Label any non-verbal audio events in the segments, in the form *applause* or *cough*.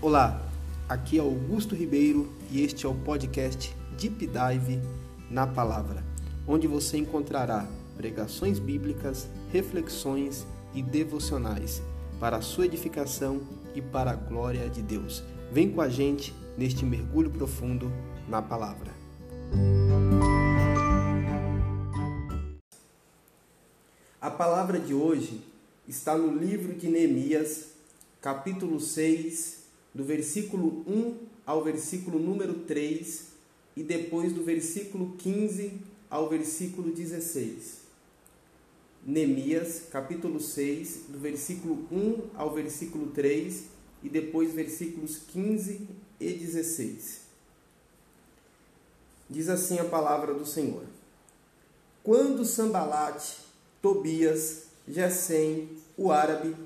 Olá, aqui é Augusto Ribeiro e este é o podcast Deep Dive na Palavra, onde você encontrará pregações bíblicas, reflexões e devocionais para a sua edificação e para a glória de Deus. Vem com a gente neste mergulho profundo na Palavra. A palavra de hoje está no livro de Neemias, capítulo 6, do versículo 1 ao versículo número 3 e depois do versículo 15 ao versículo 16. Neemias, capítulo 6, do versículo 1 ao versículo 3 e depois versículos 15 e 16. Diz assim a palavra do Senhor: Quando Sambalate, Tobias, Gesem, o árabe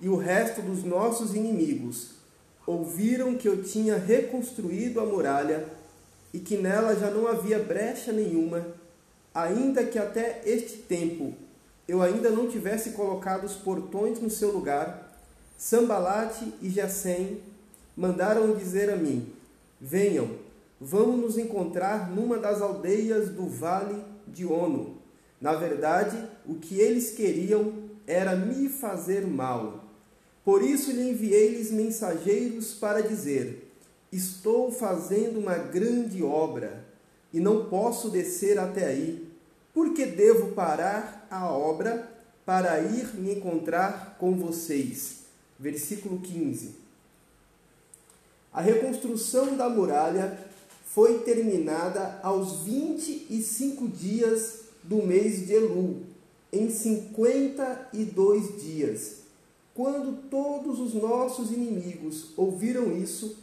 e o resto dos nossos inimigos ouviram que eu tinha reconstruído a muralha e que nela já não havia brecha nenhuma, ainda que até este tempo eu ainda não tivesse colocado os portões no seu lugar, Sambalate e Gesem mandaram dizer a mim: Venham, vamos nos encontrar numa das aldeias do vale de Ono. Na verdade, o que eles queriam era me fazer mal. Por isso lhe enviei-lhes mensageiros para dizer: Estou fazendo uma grande obra e não posso descer até aí, porque devo parar a obra para ir me encontrar com vocês. Versículo 15. A reconstrução da muralha foi terminada aos 25 dias do mês de Elul, em 52 dias quando todos os nossos inimigos ouviram isso,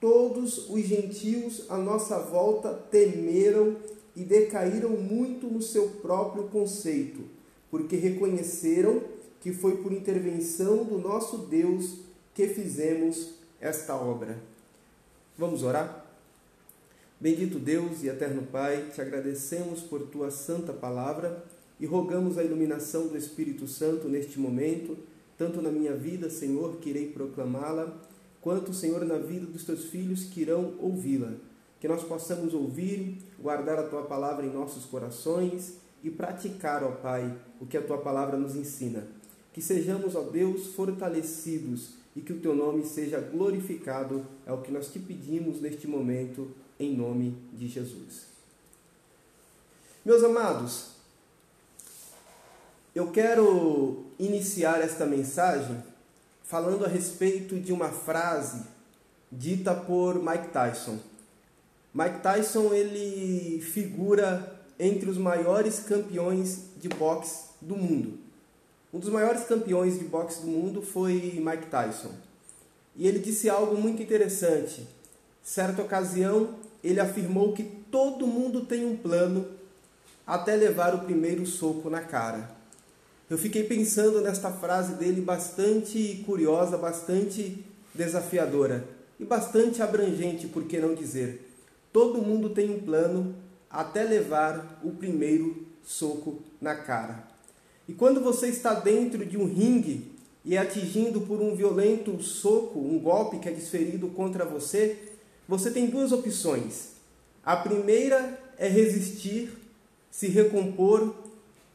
todos os gentios à nossa volta temeram e decaíram muito no seu próprio conceito, porque reconheceram que foi por intervenção do nosso Deus que fizemos esta obra. Vamos orar? Bendito Deus e eterno Pai, te agradecemos por tua santa palavra e rogamos a iluminação do Espírito Santo neste momento tanto na minha vida, Senhor, que irei proclamá-la, quanto, Senhor, na vida dos teus filhos que irão ouvi-la. Que nós possamos ouvir, guardar a tua palavra em nossos corações e praticar, ó Pai, o que a tua palavra nos ensina. Que sejamos, ó Deus, fortalecidos e que o teu nome seja glorificado, é o que nós te pedimos neste momento, em nome de Jesus. Meus amados, eu quero iniciar esta mensagem falando a respeito de uma frase dita por Mike Tyson. Mike Tyson ele figura entre os maiores campeões de boxe do mundo. Um dos maiores campeões de boxe do mundo foi Mike Tyson. E ele disse algo muito interessante. Certa ocasião, ele afirmou que todo mundo tem um plano até levar o primeiro soco na cara. Eu fiquei pensando nesta frase dele bastante curiosa, bastante desafiadora e bastante abrangente, por que não dizer? Todo mundo tem um plano até levar o primeiro soco na cara. E quando você está dentro de um ringue e é atingido por um violento soco, um golpe que é desferido contra você, você tem duas opções. A primeira é resistir, se recompor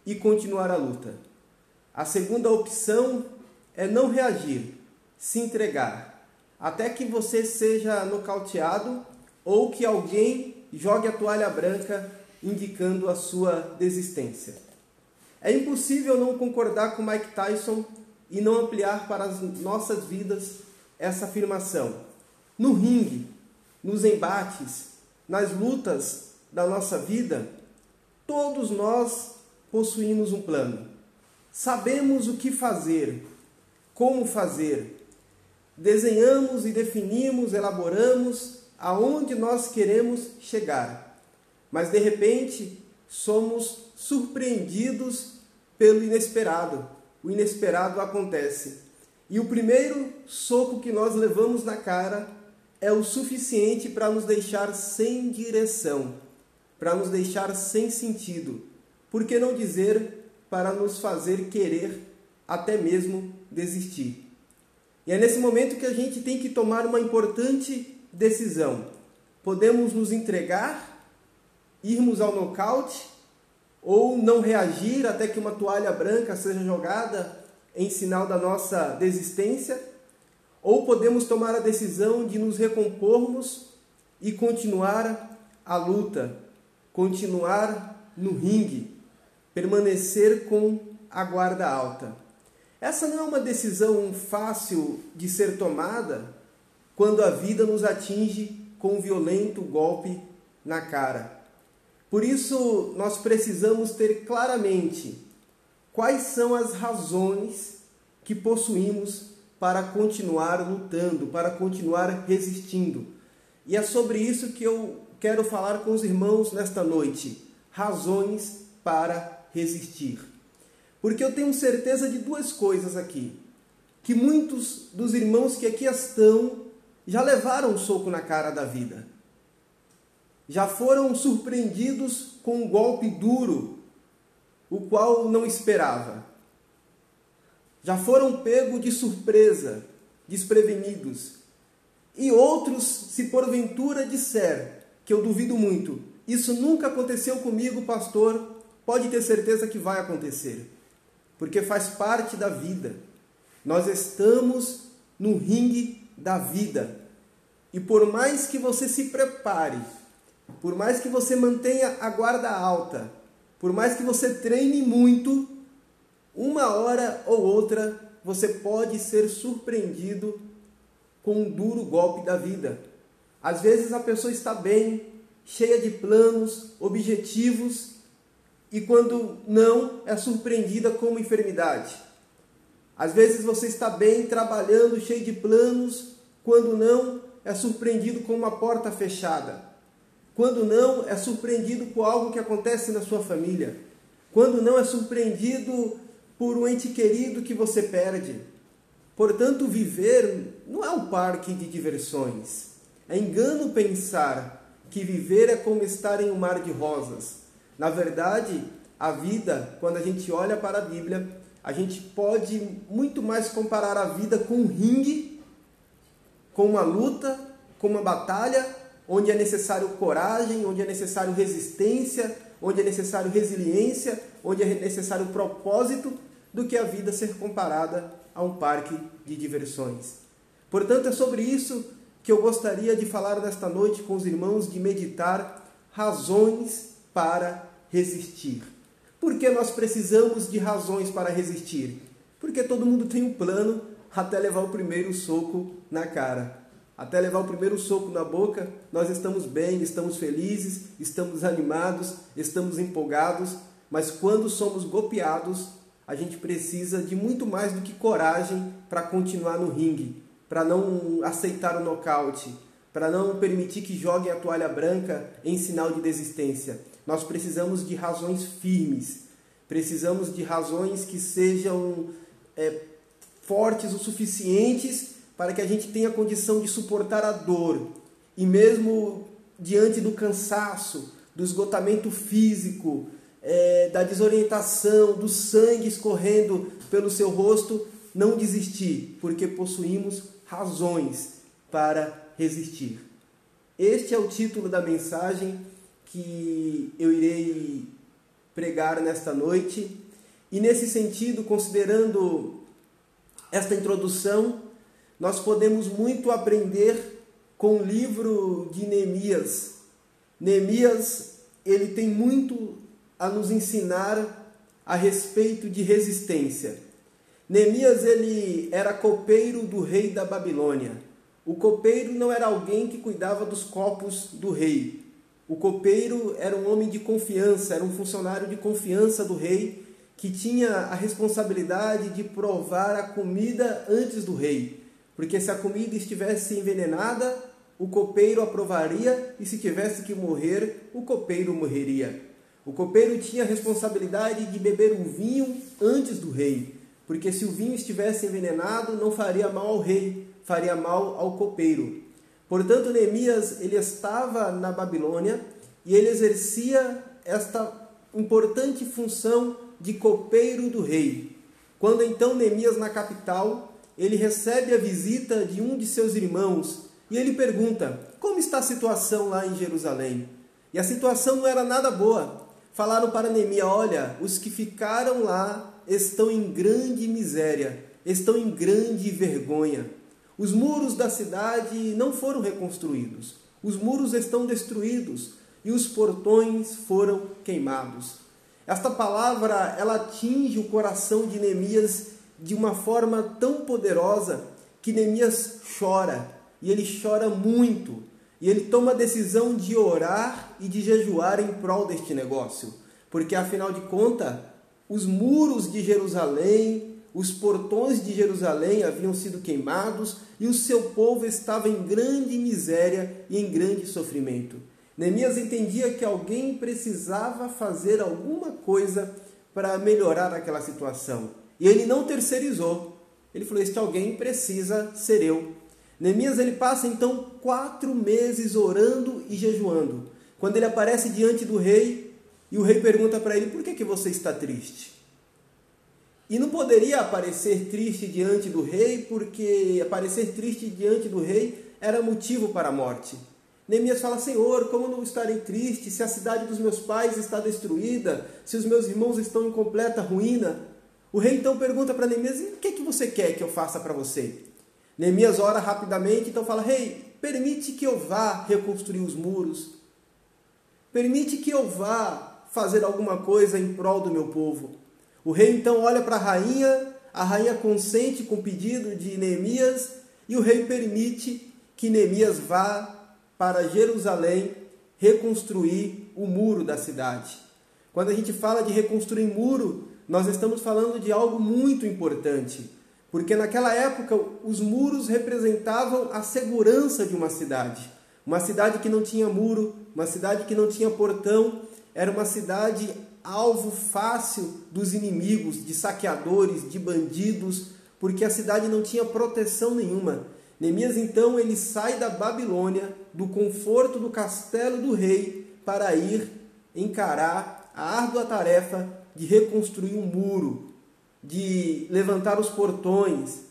e continuar a luta. A segunda opção é não reagir, se entregar, até que você seja nocauteado ou que alguém jogue a toalha branca indicando a sua desistência. É impossível não concordar com Mike Tyson e não ampliar para as nossas vidas essa afirmação. No ringue, nos embates, nas lutas da nossa vida, todos nós possuímos um plano. Sabemos o que fazer, como fazer. Desenhamos e definimos, elaboramos aonde nós queremos chegar. Mas de repente somos surpreendidos pelo inesperado. O inesperado acontece. E o primeiro soco que nós levamos na cara é o suficiente para nos deixar sem direção, para nos deixar sem sentido. Por que não dizer para nos fazer querer até mesmo desistir. E é nesse momento que a gente tem que tomar uma importante decisão. Podemos nos entregar, irmos ao nocaute, ou não reagir até que uma toalha branca seja jogada em sinal da nossa desistência, ou podemos tomar a decisão de nos recompormos e continuar a luta, continuar no ringue, permanecer com a guarda alta. Essa não é uma decisão fácil de ser tomada quando a vida nos atinge com um violento golpe na cara. Por isso, nós precisamos ter claramente quais são as razões que possuímos para continuar lutando, para continuar resistindo. E é sobre isso que eu quero falar com os irmãos nesta noite. Razões para resistir. Porque eu tenho certeza de duas coisas aqui. Que muitos dos irmãos que aqui estão já levaram um soco na cara da vida. Já foram surpreendidos com um golpe duro, o qual não esperava. Já foram pegos de surpresa, desprevenidos. E outros, se porventura disser, que eu duvido muito, isso nunca aconteceu comigo, pastor, pode ter certeza que vai acontecer porque faz parte da vida. Nós estamos no ringue da vida. E por mais que você se prepare, por mais que você mantenha a guarda alta, por mais que você treine muito, uma hora ou outra você pode ser surpreendido com um duro golpe da vida. Às vezes a pessoa está bem, cheia de planos, objetivos, e quando não, é surpreendida com uma enfermidade. Às vezes você está bem trabalhando, cheio de planos, quando não, é surpreendido com uma porta fechada. Quando não, é surpreendido com algo que acontece na sua família. Quando não, é surpreendido por um ente querido que você perde. Portanto, viver não é um parque de diversões. É engano pensar que viver é como estar em um mar de rosas. Na verdade, a vida, quando a gente olha para a Bíblia, a gente pode muito mais comparar a vida com um ringue, com uma luta, com uma batalha, onde é necessário coragem, onde é necessário resistência, onde é necessário resiliência, onde é necessário propósito, do que a vida ser comparada a um parque de diversões. Portanto, é sobre isso que eu gostaria de falar nesta noite com os irmãos, de meditar razões para resistir. Por que nós precisamos de razões para resistir? Porque todo mundo tem um plano até levar o primeiro soco na cara. Até levar o primeiro soco na boca, nós estamos bem, estamos felizes, estamos animados, estamos empolgados, mas quando somos golpeados, a gente precisa de muito mais do que coragem para continuar no ringue, para não aceitar o nocaute, para não permitir que joguem a toalha branca em sinal de desistência. Nós precisamos de razões firmes, precisamos de razões que sejam é, fortes o suficientes para que a gente tenha condição de suportar a dor. E mesmo diante do cansaço, do esgotamento físico, é, da desorientação, do sangue escorrendo pelo seu rosto, não desistir, porque possuímos razões para resistir. Este é o título da mensagem que eu irei pregar nesta noite. E nesse sentido, considerando esta introdução, nós podemos muito aprender com o livro de Neemias. Neemias, ele tem muito a nos ensinar a respeito de resistência. Neemias ele era copeiro do rei da Babilônia. O copeiro não era alguém que cuidava dos copos do rei. O copeiro era um homem de confiança, era um funcionário de confiança do rei, que tinha a responsabilidade de provar a comida antes do rei. Porque se a comida estivesse envenenada, o copeiro aprovaria, e se tivesse que morrer, o copeiro morreria. O copeiro tinha a responsabilidade de beber um vinho antes do rei, porque se o vinho estivesse envenenado, não faria mal ao rei, faria mal ao copeiro. Portanto, Neemias ele estava na Babilônia e ele exercia esta importante função de copeiro do rei. Quando então Neemias na capital, ele recebe a visita de um de seus irmãos e ele pergunta: Como está a situação lá em Jerusalém? E a situação não era nada boa. Falaram para Neemias: Olha, os que ficaram lá estão em grande miséria, estão em grande vergonha. Os muros da cidade não foram reconstruídos, os muros estão destruídos e os portões foram queimados. Esta palavra ela atinge o coração de Neemias de uma forma tão poderosa que Neemias chora, e ele chora muito, e ele toma a decisão de orar e de jejuar em prol deste negócio, porque afinal de contas, os muros de Jerusalém, os portões de Jerusalém haviam sido queimados e o seu povo estava em grande miséria e em grande sofrimento. Neemias entendia que alguém precisava fazer alguma coisa para melhorar aquela situação. E ele não terceirizou. Ele falou: Este alguém precisa ser eu. Neemias ele passa então quatro meses orando e jejuando. Quando ele aparece diante do rei e o rei pergunta para ele: Por que, que você está triste? E não poderia aparecer triste diante do rei, porque aparecer triste diante do rei era motivo para a morte. Neemias fala: Senhor, como não estarei triste se a cidade dos meus pais está destruída, se os meus irmãos estão em completa ruína? O rei então pergunta para Neemias: o que, é que você quer que eu faça para você? Neemias ora rapidamente, então fala: Rei, permite que eu vá reconstruir os muros, permite que eu vá fazer alguma coisa em prol do meu povo. O rei então olha para a rainha, a rainha consente com o pedido de Neemias e o rei permite que Neemias vá para Jerusalém reconstruir o muro da cidade. Quando a gente fala de reconstruir muro, nós estamos falando de algo muito importante, porque naquela época os muros representavam a segurança de uma cidade. Uma cidade que não tinha muro, uma cidade que não tinha portão, era uma cidade alvo fácil dos inimigos, de saqueadores, de bandidos, porque a cidade não tinha proteção nenhuma. Neemias então ele sai da Babilônia, do conforto do castelo do rei, para ir encarar a árdua tarefa de reconstruir um muro, de levantar os portões,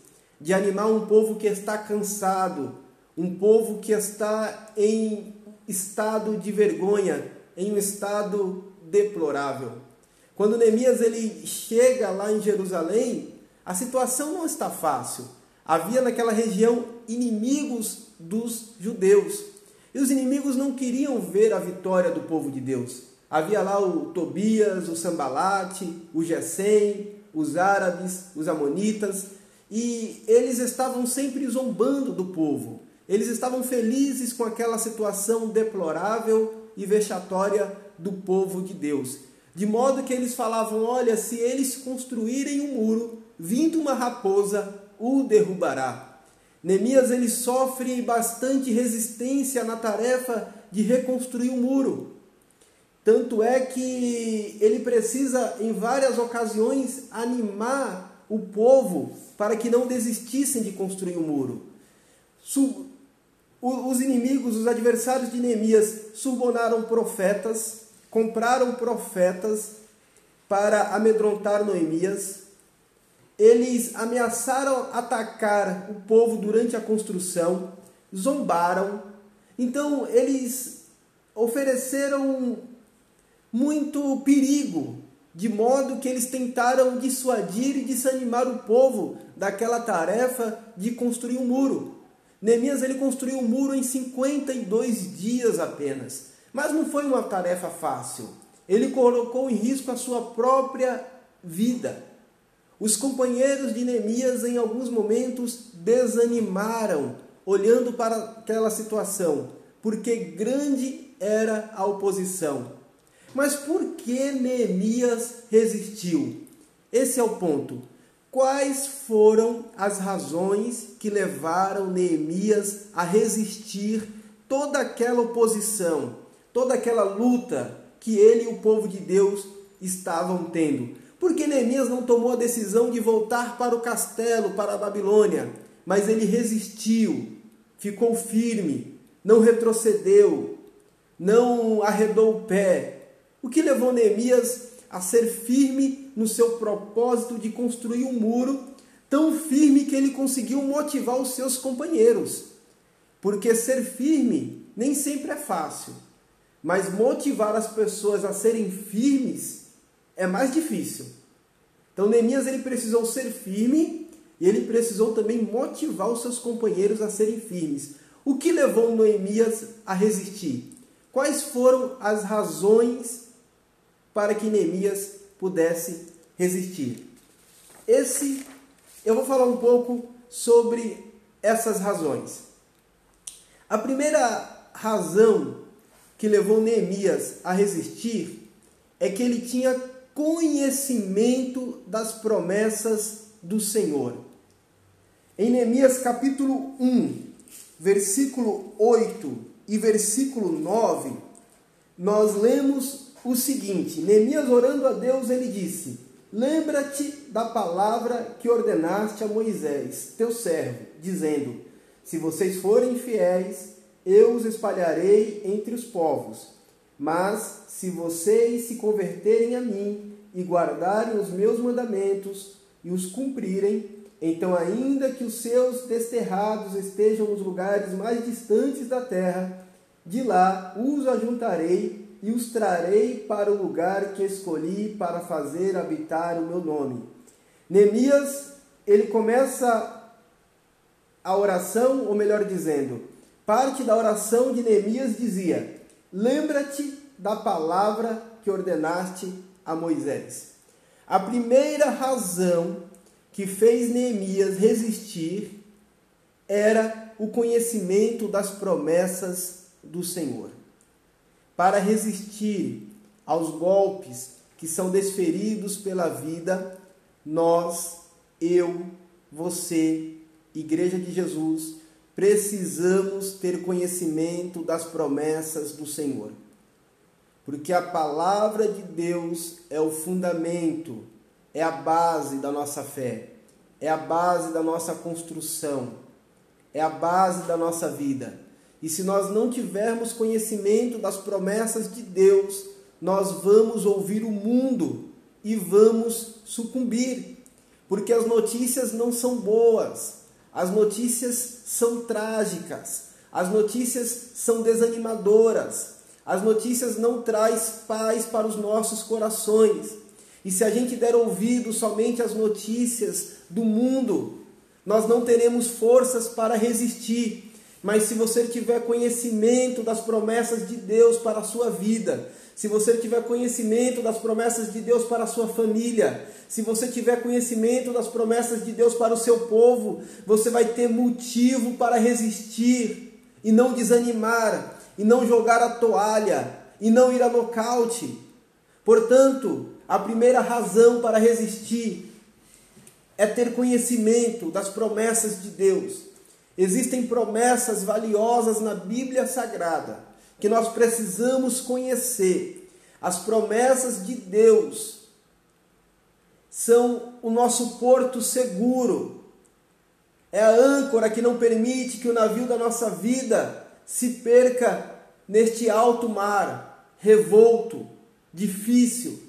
de animar um povo que está cansado, um povo que está em estado de vergonha, em um estado deplorável. Quando Neemias ele chega lá em Jerusalém, a situação não está fácil. Havia naquela região inimigos dos judeus. E os inimigos não queriam ver a vitória do povo de Deus. Havia lá o Tobias, o Sambalate, o Gesem, os árabes, os amonitas, e eles estavam sempre zombando do povo. Eles estavam felizes com aquela situação deplorável e vexatória do povo de Deus. De modo que eles falavam: olha, se eles construírem um muro, vindo uma raposa, o derrubará. Neemias ele sofre bastante resistência na tarefa de reconstruir o um muro. Tanto é que ele precisa, em várias ocasiões, animar o povo para que não desistissem de construir o um muro. Os inimigos, os adversários de Neemias, subornaram profetas, compraram profetas para amedrontar Noemias. Eles ameaçaram atacar o povo durante a construção, zombaram. Então, eles ofereceram muito perigo, de modo que eles tentaram dissuadir e desanimar o povo daquela tarefa de construir um muro. Neemias ele construiu um muro em 52 dias apenas, mas não foi uma tarefa fácil. Ele colocou em risco a sua própria vida. Os companheiros de Neemias em alguns momentos desanimaram, olhando para aquela situação, porque grande era a oposição. Mas por que Neemias resistiu? Esse é o ponto. Quais foram as razões que levaram Neemias a resistir toda aquela oposição, toda aquela luta que ele e o povo de Deus estavam tendo? Por que Neemias não tomou a decisão de voltar para o castelo, para a Babilônia? Mas ele resistiu, ficou firme, não retrocedeu, não arredou o pé, o que levou Neemias a ser firme no seu propósito de construir um muro tão firme que ele conseguiu motivar os seus companheiros. Porque ser firme nem sempre é fácil, mas motivar as pessoas a serem firmes é mais difícil. Então Neemias ele precisou ser firme e ele precisou também motivar os seus companheiros a serem firmes. O que levou Neemias a resistir? Quais foram as razões para que Neemias pudesse resistir? Esse eu vou falar um pouco sobre essas razões. A primeira razão que levou Neemias a resistir é que ele tinha conhecimento das promessas do Senhor. Em Neemias capítulo 1, versículo 8 e versículo 9, nós lemos o seguinte: Neemias orando a Deus, ele disse: Lembra-te da palavra que ordenaste a Moisés, teu servo, dizendo: Se vocês forem fiéis, eu os espalharei entre os povos. Mas se vocês se converterem a mim e guardarem os meus mandamentos e os cumprirem, então, ainda que os seus desterrados estejam nos lugares mais distantes da terra, de lá os ajuntarei e os trarei para o lugar que escolhi para fazer habitar o meu nome. Neemias, ele começa a oração, ou melhor dizendo, parte da oração de Neemias dizia: Lembra-te da palavra que ordenaste a Moisés. A primeira razão que fez Neemias resistir era o conhecimento das promessas do Senhor. Para resistir aos golpes que são desferidos pela vida, nós, eu, você, Igreja de Jesus, precisamos ter conhecimento das promessas do Senhor. Porque a palavra de Deus é o fundamento é a base da nossa fé, é a base da nossa construção, é a base da nossa vida. E se nós não tivermos conhecimento das promessas de Deus, nós vamos ouvir o mundo e vamos sucumbir, porque as notícias não são boas, as notícias são trágicas, as notícias são desanimadoras, as notícias não traz paz para os nossos corações. E se a gente der ouvido somente às notícias do mundo, nós não teremos forças para resistir. Mas se você tiver conhecimento das promessas de Deus para a sua vida, se você tiver conhecimento das promessas de Deus para a sua família, se você tiver conhecimento das promessas de Deus para o seu povo, você vai ter motivo para resistir e não desanimar, e não jogar a toalha, e não ir a nocaute. Portanto, a primeira razão para resistir é ter conhecimento das promessas de Deus. Existem promessas valiosas na Bíblia Sagrada que nós precisamos conhecer. As promessas de Deus são o nosso porto seguro. É a âncora que não permite que o navio da nossa vida se perca neste alto mar revolto, difícil.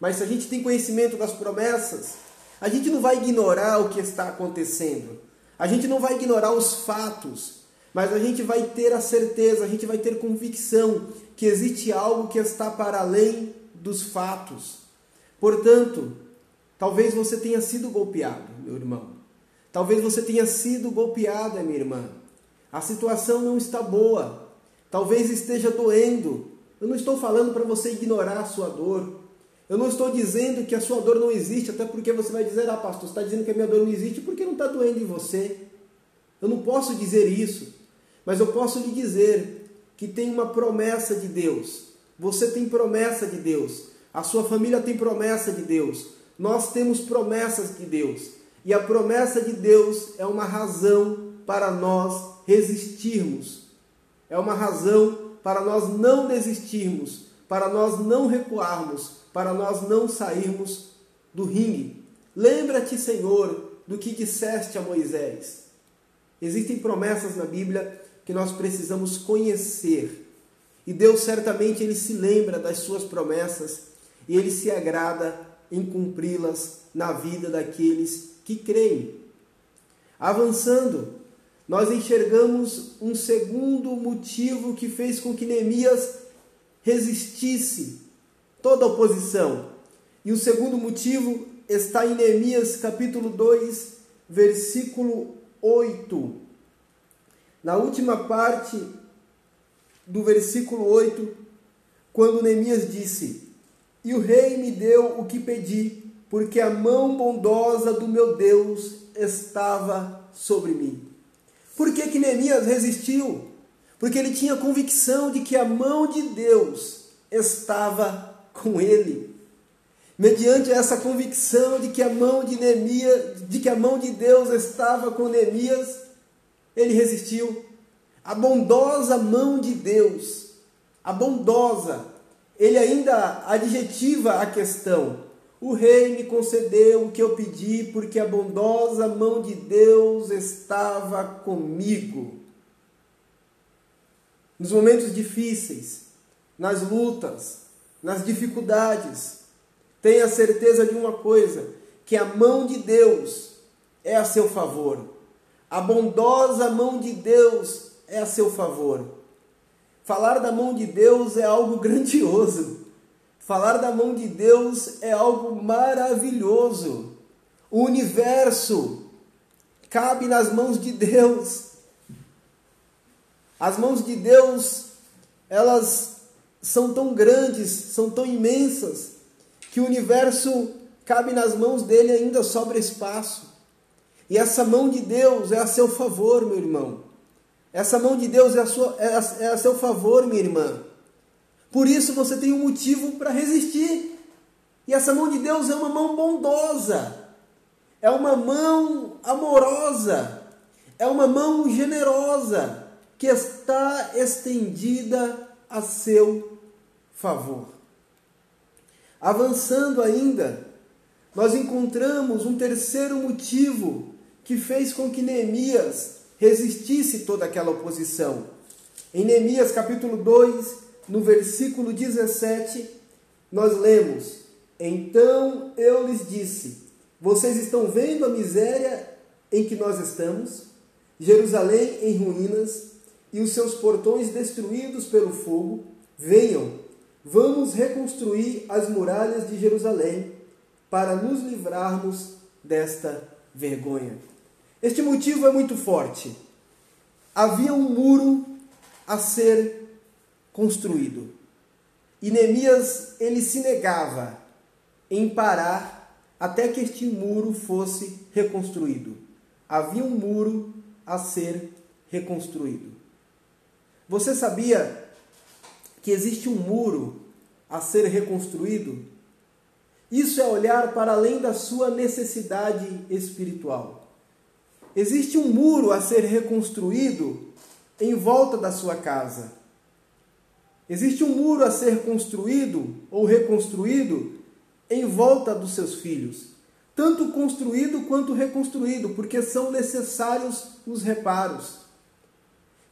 Mas se a gente tem conhecimento das promessas, a gente não vai ignorar o que está acontecendo. A gente não vai ignorar os fatos, mas a gente vai ter a certeza, a gente vai ter convicção que existe algo que está para além dos fatos. Portanto, talvez você tenha sido golpeado, meu irmão. Talvez você tenha sido golpeada, minha irmã. A situação não está boa. Talvez esteja doendo. Eu não estou falando para você ignorar a sua dor. Eu não estou dizendo que a sua dor não existe, até porque você vai dizer, ah, pastor, você está dizendo que a minha dor não existe porque não está doendo em você. Eu não posso dizer isso, mas eu posso lhe dizer que tem uma promessa de Deus. Você tem promessa de Deus. A sua família tem promessa de Deus. Nós temos promessas de Deus. E a promessa de Deus é uma razão para nós resistirmos. É uma razão para nós não desistirmos, para nós não recuarmos, para nós não sairmos do ringue. Lembra-te, Senhor, do que disseste a Moisés. Existem promessas na Bíblia que nós precisamos conhecer. E Deus certamente ele se lembra das suas promessas e ele se agrada em cumpri-las na vida daqueles que creem. Avançando, nós enxergamos um segundo motivo que fez com que Neemias resistisse toda oposição. E o segundo motivo está em Neemias capítulo 2, versículo 8. Na última parte do versículo 8, quando Neemias disse: E o rei me deu o que pedi, porque a mão bondosa do meu Deus estava sobre mim. Por que, que Neemias resistiu? Porque ele tinha convicção de que a mão de Deus estava com ele. Mediante essa convicção de que a mão de Neemias, de que a mão de Deus estava com Neemias, ele resistiu. A bondosa mão de Deus, a bondosa, ele ainda adjetiva a questão. O rei me concedeu o que eu pedi, porque a bondosa mão de Deus estava comigo. Nos momentos difíceis, nas lutas, nas dificuldades, tenha certeza de uma coisa: que a mão de Deus é a seu favor. A bondosa mão de Deus é a seu favor. Falar da mão de Deus é algo *laughs* grandioso. Falar da mão de Deus é algo maravilhoso. O universo cabe nas mãos de Deus. As mãos de Deus, elas são tão grandes, são tão imensas, que o universo cabe nas mãos dele ainda sobra espaço. E essa mão de Deus é a seu favor, meu irmão. Essa mão de Deus é a, sua, é a, é a seu favor, minha irmã. Por isso você tem um motivo para resistir. E essa mão de Deus é uma mão bondosa, é uma mão amorosa, é uma mão generosa que está estendida a seu favor. Avançando ainda, nós encontramos um terceiro motivo que fez com que Neemias resistisse toda aquela oposição. Em Neemias capítulo 2, no versículo 17, nós lemos: Então eu lhes disse: Vocês estão vendo a miséria em que nós estamos? Jerusalém em ruínas e os seus portões destruídos pelo fogo? Venham, vamos reconstruir as muralhas de Jerusalém para nos livrarmos desta vergonha. Este motivo é muito forte. Havia um muro a ser construído. E Neemias ele se negava em parar até que este muro fosse reconstruído. Havia um muro a ser reconstruído. Você sabia que existe um muro a ser reconstruído? Isso é olhar para além da sua necessidade espiritual. Existe um muro a ser reconstruído em volta da sua casa. Existe um muro a ser construído ou reconstruído em volta dos seus filhos. Tanto construído quanto reconstruído, porque são necessários os reparos.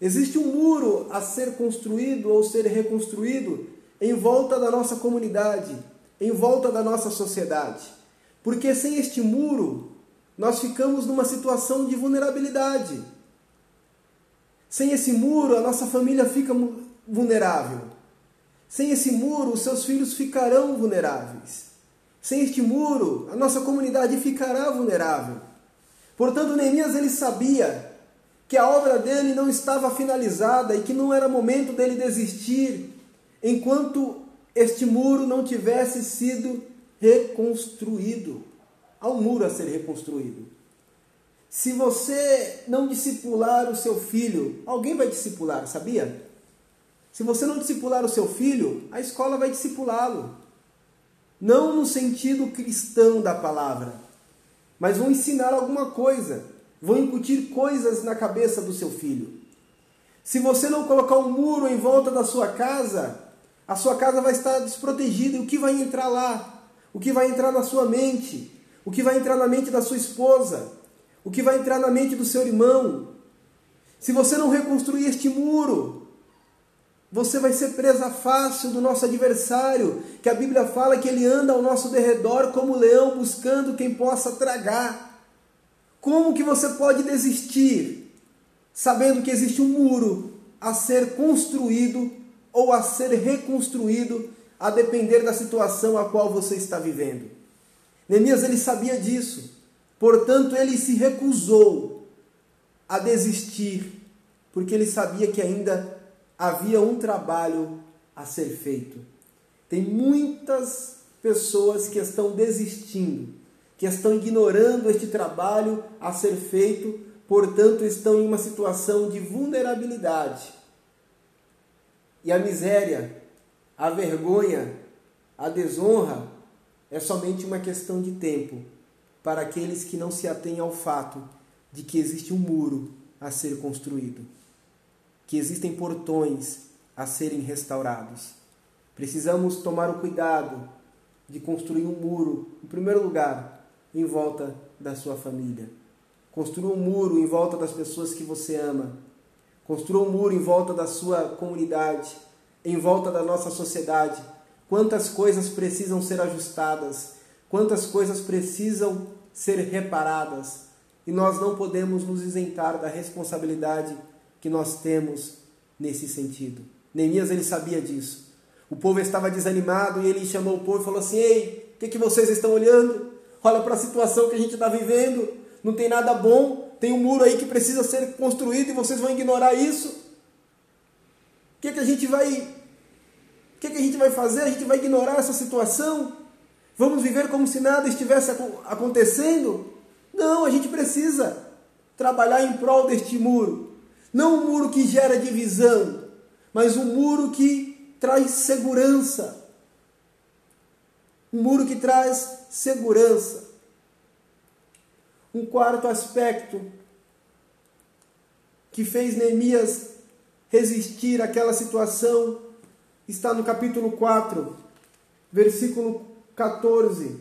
Existe um muro a ser construído ou ser reconstruído em volta da nossa comunidade, em volta da nossa sociedade. Porque sem este muro, nós ficamos numa situação de vulnerabilidade. Sem esse muro, a nossa família fica vulnerável. Sem esse muro, os seus filhos ficarão vulneráveis. Sem este muro, a nossa comunidade ficará vulnerável. Portanto, Neemias ele sabia que a obra dele não estava finalizada e que não era momento dele desistir enquanto este muro não tivesse sido reconstruído. Há um muro a ser reconstruído. Se você não discipular o seu filho, alguém vai discipular, sabia? Se você não discipular o seu filho, a escola vai discipulá-lo. Não no sentido cristão da palavra, mas vão ensinar alguma coisa, vão incutir coisas na cabeça do seu filho. Se você não colocar um muro em volta da sua casa, a sua casa vai estar desprotegida. E o que vai entrar lá? O que vai entrar na sua mente? O que vai entrar na mente da sua esposa, o que vai entrar na mente do seu irmão. Se você não reconstruir este muro, você vai ser presa fácil do nosso adversário, que a Bíblia fala que ele anda ao nosso derredor como leão buscando quem possa tragar. Como que você pode desistir sabendo que existe um muro a ser construído ou a ser reconstruído a depender da situação a qual você está vivendo? Neemias ele sabia disso. Portanto, ele se recusou a desistir, porque ele sabia que ainda havia um trabalho a ser feito. Tem muitas pessoas que estão desistindo, que estão ignorando este trabalho a ser feito, portanto, estão em uma situação de vulnerabilidade. E a miséria, a vergonha, a desonra é somente uma questão de tempo para aqueles que não se atêm ao fato de que existe um muro a ser construído, que existem portões a serem restaurados. Precisamos tomar o cuidado de construir um muro, em primeiro lugar, em volta da sua família. Construa um muro em volta das pessoas que você ama. Construa um muro em volta da sua comunidade, em volta da nossa sociedade quantas coisas precisam ser ajustadas, quantas coisas precisam ser reparadas, e nós não podemos nos isentar da responsabilidade que nós temos nesse sentido. Neemias ele sabia disso. O povo estava desanimado e ele chamou o povo e falou assim: Ei, o que, que vocês estão olhando? Olha para a situação que a gente está vivendo, não tem nada bom, tem um muro aí que precisa ser construído e vocês vão ignorar isso. O que, que a gente vai o que, que a gente vai fazer? A gente vai ignorar essa situação? Vamos viver como se nada estivesse acontecendo? Não, a gente precisa trabalhar em prol deste muro. Não um muro que gera divisão, mas um muro que traz segurança. Um muro que traz segurança. Um quarto aspecto que fez Neemias resistir àquela situação está no capítulo 4, versículo 14,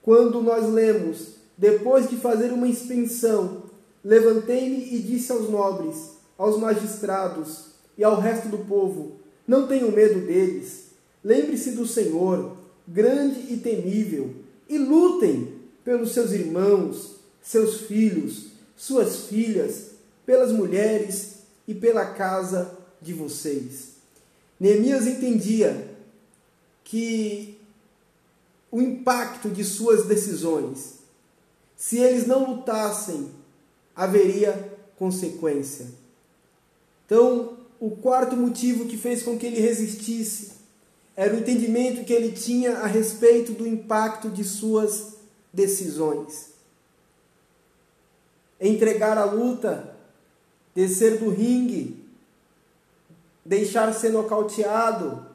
quando nós lemos: Depois de fazer uma inspeção, levantei-me e disse aos nobres, aos magistrados e ao resto do povo: Não tenham medo deles. Lembre-se do Senhor, grande e temível, e lutem pelos seus irmãos, seus filhos, suas filhas, pelas mulheres e pela casa de vocês. Neemias entendia que o impacto de suas decisões, se eles não lutassem, haveria consequência. Então, o quarto motivo que fez com que ele resistisse era o entendimento que ele tinha a respeito do impacto de suas decisões. Entregar a luta, descer do ringue, deixar ser nocauteado,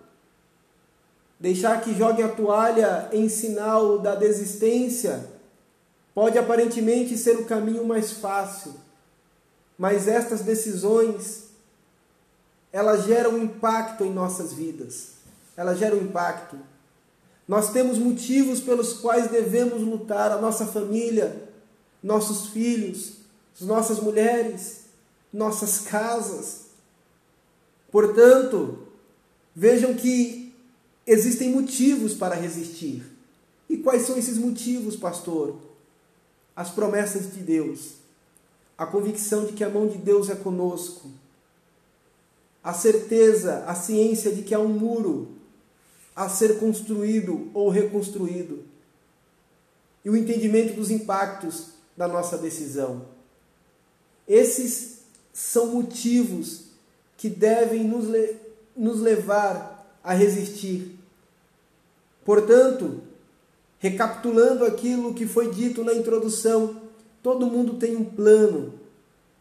deixar que joguem a toalha em sinal da desistência, pode aparentemente ser o caminho mais fácil, mas estas decisões elas geram impacto em nossas vidas. Elas geram impacto. Nós temos motivos pelos quais devemos lutar, a nossa família, nossos filhos, as nossas mulheres, nossas casas, Portanto, vejam que existem motivos para resistir. E quais são esses motivos, pastor? As promessas de Deus, a convicção de que a mão de Deus é conosco, a certeza, a ciência de que há um muro a ser construído ou reconstruído, e o entendimento dos impactos da nossa decisão. Esses são motivos que devem nos, le nos levar a resistir. Portanto, recapitulando aquilo que foi dito na introdução, todo mundo tem um plano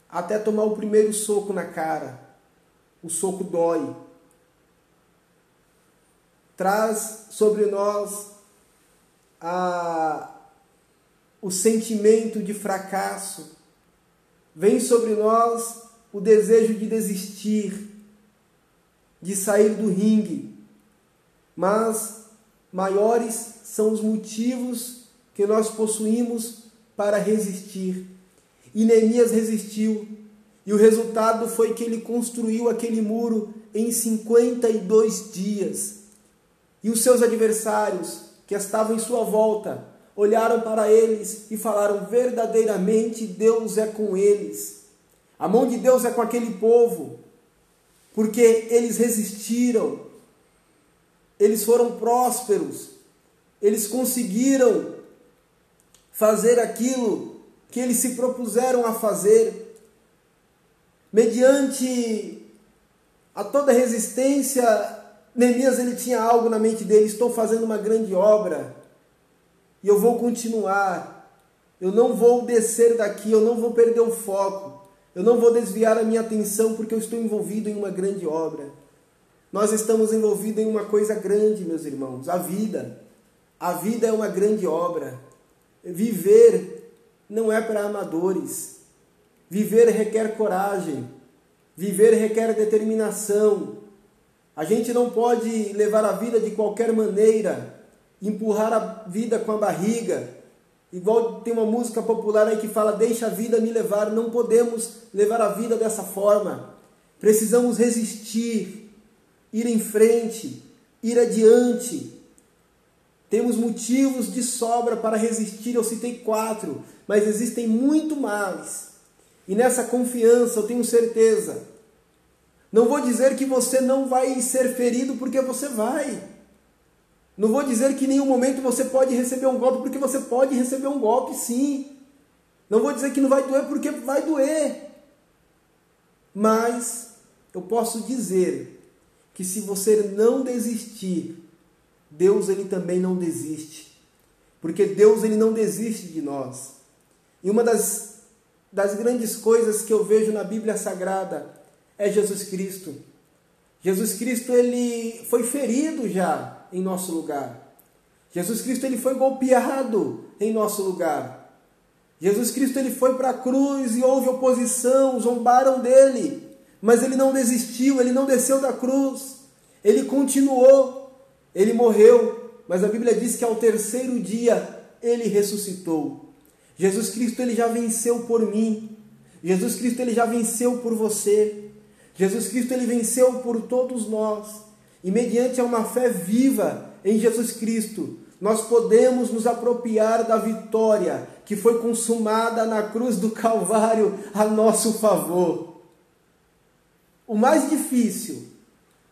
até tomar o primeiro soco na cara. O soco dói. Traz sobre nós a, o sentimento de fracasso. Vem sobre nós o desejo de desistir, de sair do ringue, mas maiores são os motivos que nós possuímos para resistir. E Neemias resistiu, e o resultado foi que ele construiu aquele muro em 52 dias. E os seus adversários, que estavam em sua volta, olharam para eles e falaram: verdadeiramente Deus é com eles. A mão de Deus é com aquele povo, porque eles resistiram, eles foram prósperos, eles conseguiram fazer aquilo que eles se propuseram a fazer, mediante a toda resistência. Neemias ele tinha algo na mente dele: estou fazendo uma grande obra e eu vou continuar. Eu não vou descer daqui, eu não vou perder o foco. Eu não vou desviar a minha atenção porque eu estou envolvido em uma grande obra. Nós estamos envolvidos em uma coisa grande, meus irmãos, a vida. A vida é uma grande obra. Viver não é para amadores. Viver requer coragem. Viver requer determinação. A gente não pode levar a vida de qualquer maneira, empurrar a vida com a barriga, Igual tem uma música popular aí que fala: Deixa a vida me levar. Não podemos levar a vida dessa forma. Precisamos resistir, ir em frente, ir adiante. Temos motivos de sobra para resistir. Eu citei quatro, mas existem muito mais. E nessa confiança eu tenho certeza. Não vou dizer que você não vai ser ferido, porque você vai. Não vou dizer que em nenhum momento você pode receber um golpe, porque você pode receber um golpe sim. Não vou dizer que não vai doer, porque vai doer. Mas eu posso dizer que se você não desistir, Deus ele também não desiste. Porque Deus ele não desiste de nós. E uma das, das grandes coisas que eu vejo na Bíblia Sagrada é Jesus Cristo. Jesus Cristo ele foi ferido já em nosso lugar. Jesus Cristo ele foi golpeado em nosso lugar. Jesus Cristo ele foi para a cruz e houve oposição, zombaram dele, mas ele não desistiu, ele não desceu da cruz. Ele continuou. Ele morreu, mas a Bíblia diz que ao terceiro dia ele ressuscitou. Jesus Cristo ele já venceu por mim. Jesus Cristo ele já venceu por você. Jesus Cristo ele venceu por todos nós. E mediante uma fé viva em Jesus Cristo, nós podemos nos apropriar da vitória que foi consumada na cruz do Calvário a nosso favor. O mais difícil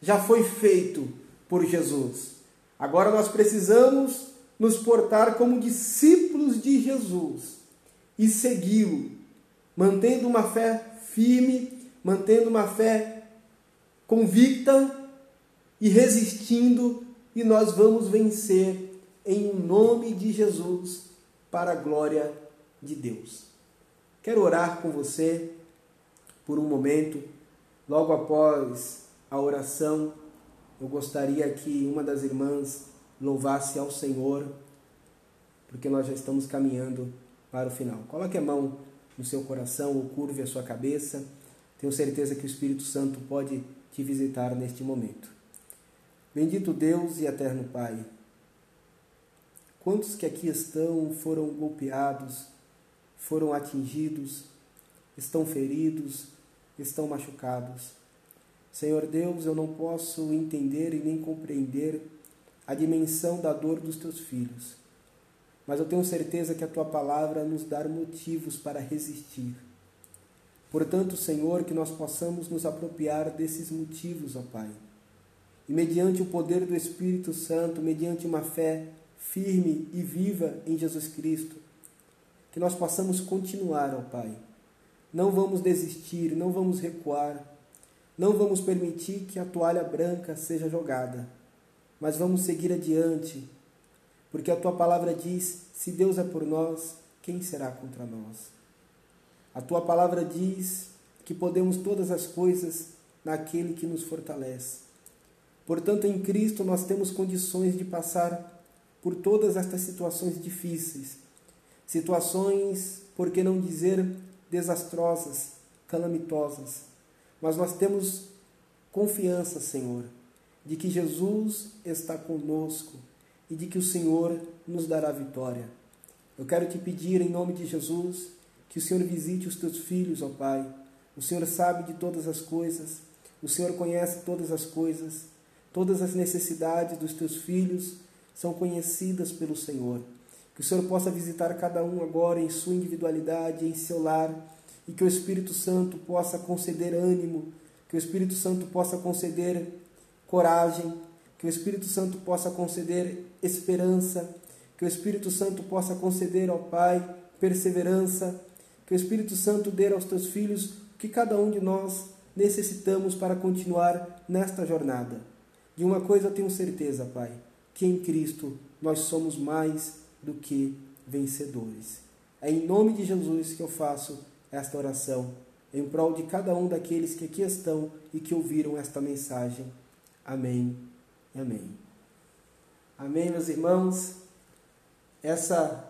já foi feito por Jesus. Agora nós precisamos nos portar como discípulos de Jesus e segui-lo, mantendo uma fé firme, mantendo uma fé convicta e resistindo, e nós vamos vencer em nome de Jesus, para a glória de Deus. Quero orar com você por um momento. Logo após a oração, eu gostaria que uma das irmãs louvasse ao Senhor, porque nós já estamos caminhando para o final. Coloque a mão no seu coração ou curve a sua cabeça. Tenho certeza que o Espírito Santo pode te visitar neste momento. Bendito Deus e eterno Pai, quantos que aqui estão foram golpeados, foram atingidos, estão feridos, estão machucados. Senhor Deus, eu não posso entender e nem compreender a dimensão da dor dos teus filhos, mas eu tenho certeza que a tua palavra nos dá motivos para resistir. Portanto, Senhor, que nós possamos nos apropriar desses motivos, ó Pai e mediante o poder do Espírito Santo, mediante uma fé firme e viva em Jesus Cristo, que nós possamos continuar, ó Pai. Não vamos desistir, não vamos recuar, não vamos permitir que a toalha branca seja jogada, mas vamos seguir adiante, porque a tua palavra diz: se Deus é por nós, quem será contra nós? A tua palavra diz que podemos todas as coisas naquele que nos fortalece. Portanto, em Cristo nós temos condições de passar por todas estas situações difíceis, situações, por que não dizer, desastrosas, calamitosas. Mas nós temos confiança, Senhor, de que Jesus está conosco e de que o Senhor nos dará vitória. Eu quero te pedir, em nome de Jesus, que o Senhor visite os teus filhos, ó Pai. O Senhor sabe de todas as coisas, o Senhor conhece todas as coisas. Todas as necessidades dos teus filhos são conhecidas pelo Senhor. Que o Senhor possa visitar cada um agora em sua individualidade, em seu lar, e que o Espírito Santo possa conceder ânimo, que o Espírito Santo possa conceder coragem, que o Espírito Santo possa conceder esperança, que o Espírito Santo possa conceder ao Pai perseverança, que o Espírito Santo dê aos teus filhos o que cada um de nós necessitamos para continuar nesta jornada. De uma coisa eu tenho certeza, Pai, que em Cristo nós somos mais do que vencedores. É em nome de Jesus que eu faço esta oração, em prol de cada um daqueles que aqui estão e que ouviram esta mensagem. Amém e amém. Amém, meus irmãos. Essa